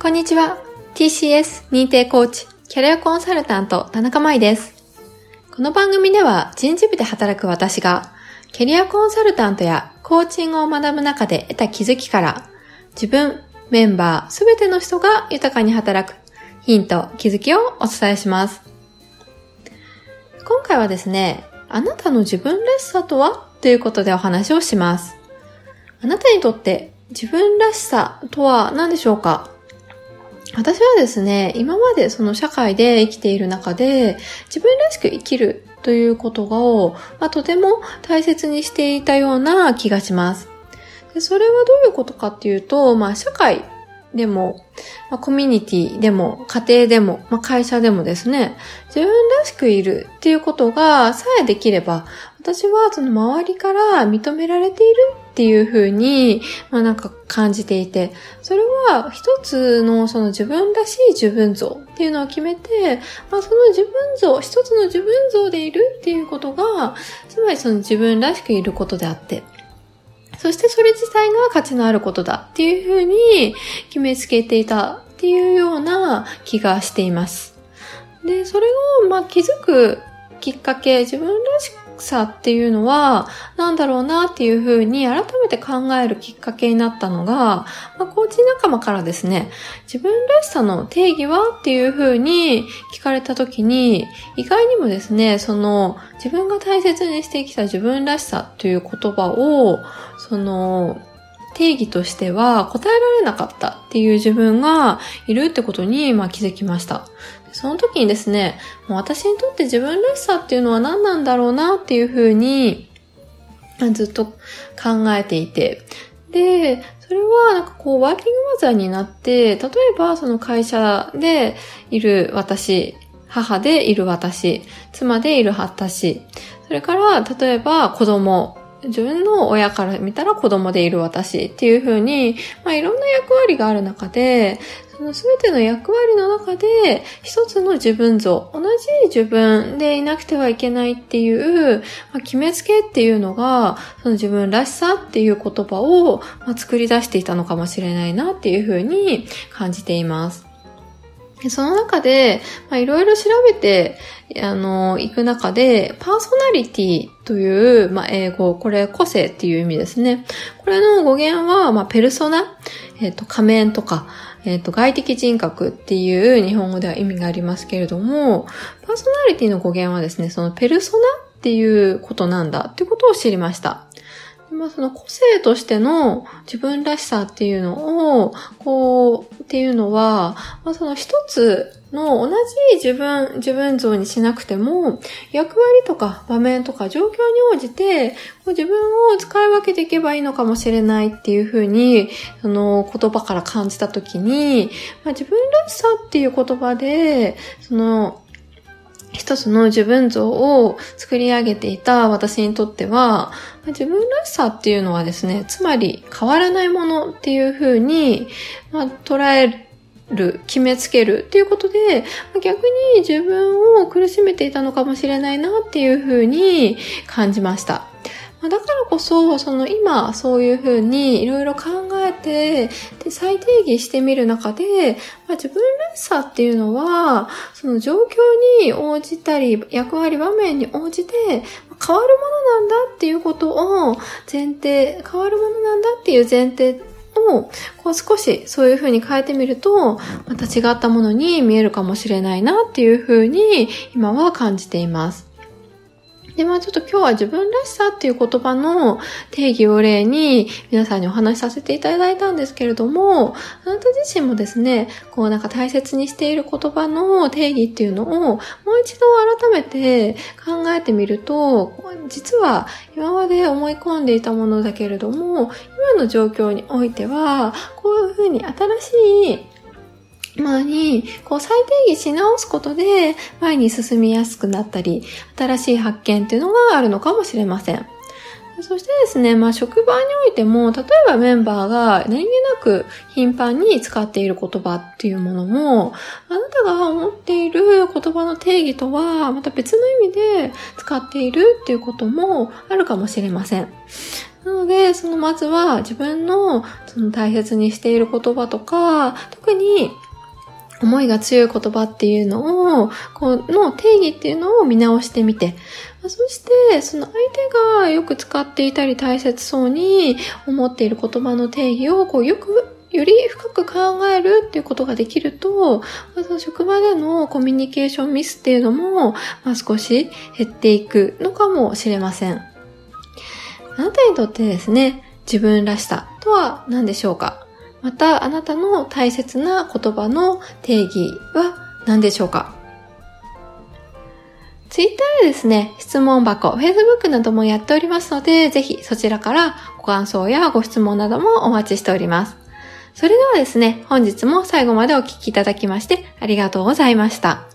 こんにちは。TCS 認定コーチ、キャリアコンサルタント、田中舞です。この番組では人事部で働く私が、キャリアコンサルタントやコーチングを学ぶ中で得た気づきから、自分、メンバー、すべての人が豊かに働くヒント、気づきをお伝えします。今回はですね、あなたの自分らしさとは？ということでお話をします。あなたにとって自分らしさとは何でしょうか？私はですね、今までその社会で生きている中で、自分らしく生きるということを、まあ、とても大切にしていたような気がします。でそれはどういうことかっていうと、まあ、社会でも、まあ、コミュニティでも、家庭でも、まあ、会社でもですね、自分らしくいるっていうことがさえできれば、私はその周りから認められているっていうふうに、まあなんか感じていて、それは一つのその自分らしい自分像っていうのを決めて、まあその自分像、一つの自分像でいるっていうことが、つまりその自分らしくいることであって、そしてそれ自体が価値のあることだっていうふうに決めつけていたっていうような気がしています。で、それをまあ気づくきっかけ、自分らしさっていうのは、何だろうなっていうふうに改めて考えるきっかけになったのが、まあ、コーチ仲間からですね、自分らしさの定義はっていうふうに聞かれた時に、意外にもですね、その自分が大切にしてきた自分らしさという言葉を、その、定義としては答えられなかったっていう自分がいるってことに、まあ、気づきました。その時にですね、もう私にとって自分らしさっていうのは何なんだろうなっていうふうに、ずっと考えていて。で、それはなんかこうワーキングマザーになって、例えばその会社でいる私、母でいる私、妻でいる私、それから例えば子供自分の親から見たら子供でいる私っていう風に、まあいろんな役割がある中で、その全ての役割の中で、一つの自分像、同じ自分でいなくてはいけないっていう、まあ、決めつけっていうのが、その自分らしさっていう言葉を、まあ、作り出していたのかもしれないなっていう風に感じています。その中で、いろいろ調べて、あの、行く中で、パーソナリティという、まあ、英語、これ個性っていう意味ですね。これの語源は、まあ、ペルソナ、えっ、ー、と、仮面とか、えっ、ー、と、外的人格っていう日本語では意味がありますけれども、パーソナリティの語源はですね、そのペルソナっていうことなんだってことを知りました。まあ、その個性としての自分らしさっていうのを、こう、っていうのは、まあ、その一つの同じ自分、自分像にしなくても、役割とか場面とか状況に応じて、こう自分を使い分けていけばいいのかもしれないっていうふうに、その言葉から感じたときに、まあ、自分らしさっていう言葉で、その、一つの自分像を作り上げていた私にとっては、自分らしさっていうのはですね、つまり変わらないものっていうふうに、まあ、捉える、決めつけるっていうことで、逆に自分を苦しめていたのかもしれないなっていうふうに感じました。だからこそ、その今、そういうふうにいろいろ考えて、で、再定義してみる中で、まあ、自分らしさっていうのは、その状況に応じたり、役割場面に応じて、変わるものなんだっていうことを前提、変わるものなんだっていう前提を、こう少しそういう風に変えてみると、また違ったものに見えるかもしれないなっていう風に今は感じています。で、まあちょっと今日は自分らしさっていう言葉の定義を例に皆さんにお話しさせていただいたんですけれども、あなた自身もですね、こうなんか大切にしている言葉の定義っていうのをもう一度改めて考えてみると、実は今まで思い込んでいたものだけれども、今の状況においては、こういうふうに新しい前に、こう再定義し直すことで前に進みやすくなったり、新しい発見っていうのがあるのかもしれません。そしてですね、まあ職場においても、例えばメンバーが何気なく頻繁に使っている言葉っていうものも、あなたが思っている言葉の定義とは、また別の意味で使っているっていうこともあるかもしれません。なので、そのまずは自分のその大切にしている言葉とか、特に思いが強い言葉っていうのを、この定義っていうのを見直してみて、そして、その相手がよく使っていたり大切そうに思っている言葉の定義を、こう、よく、より深く考えるっていうことができると、その職場でのコミュニケーションミスっていうのも、まあ、少し減っていくのかもしれません。あなたにとってですね、自分らしさとは何でしょうか？また、あなたの大切な言葉の定義は何でしょうか？ツイッターでですね、質問箱、Facebook などもやっておりますので、ぜひそちらからご感想やご質問などもお待ちしております。それではですね、本日も最後までお聴きいただきましてありがとうございました。